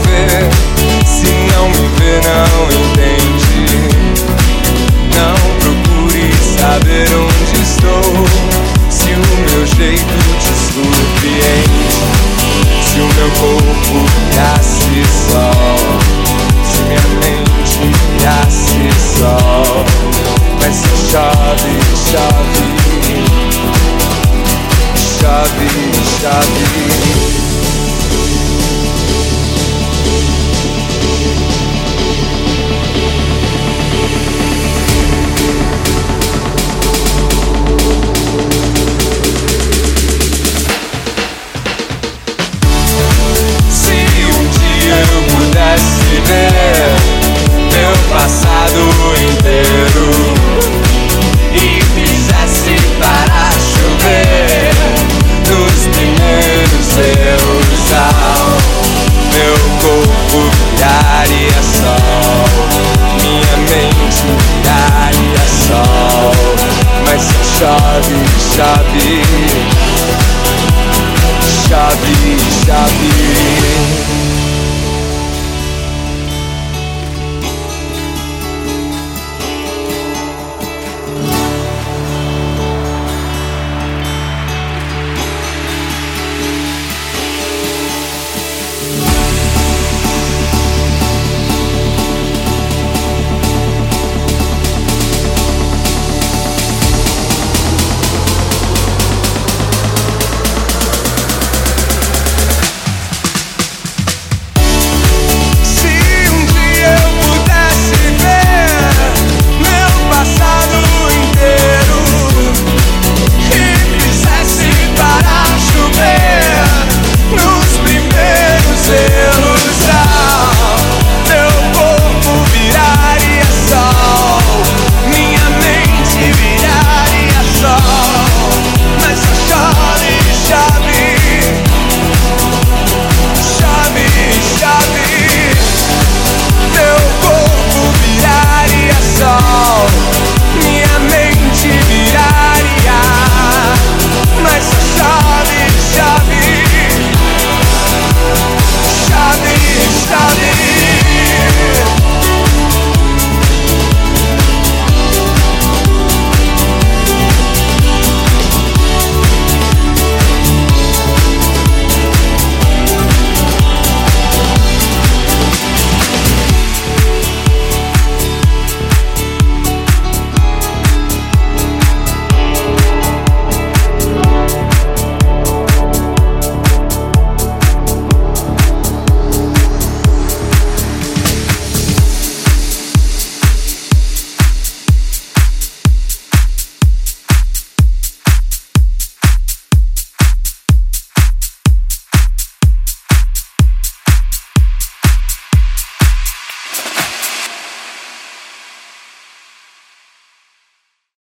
vê. Se não me vê, não entende. Não procure saber onde estou. Se o meu jeito te surpreende. Se o meu corpo nasce sol. Se minha mente nasce sol. Mas se chove, chove. Chove, chove. Chove, chove chave, chave.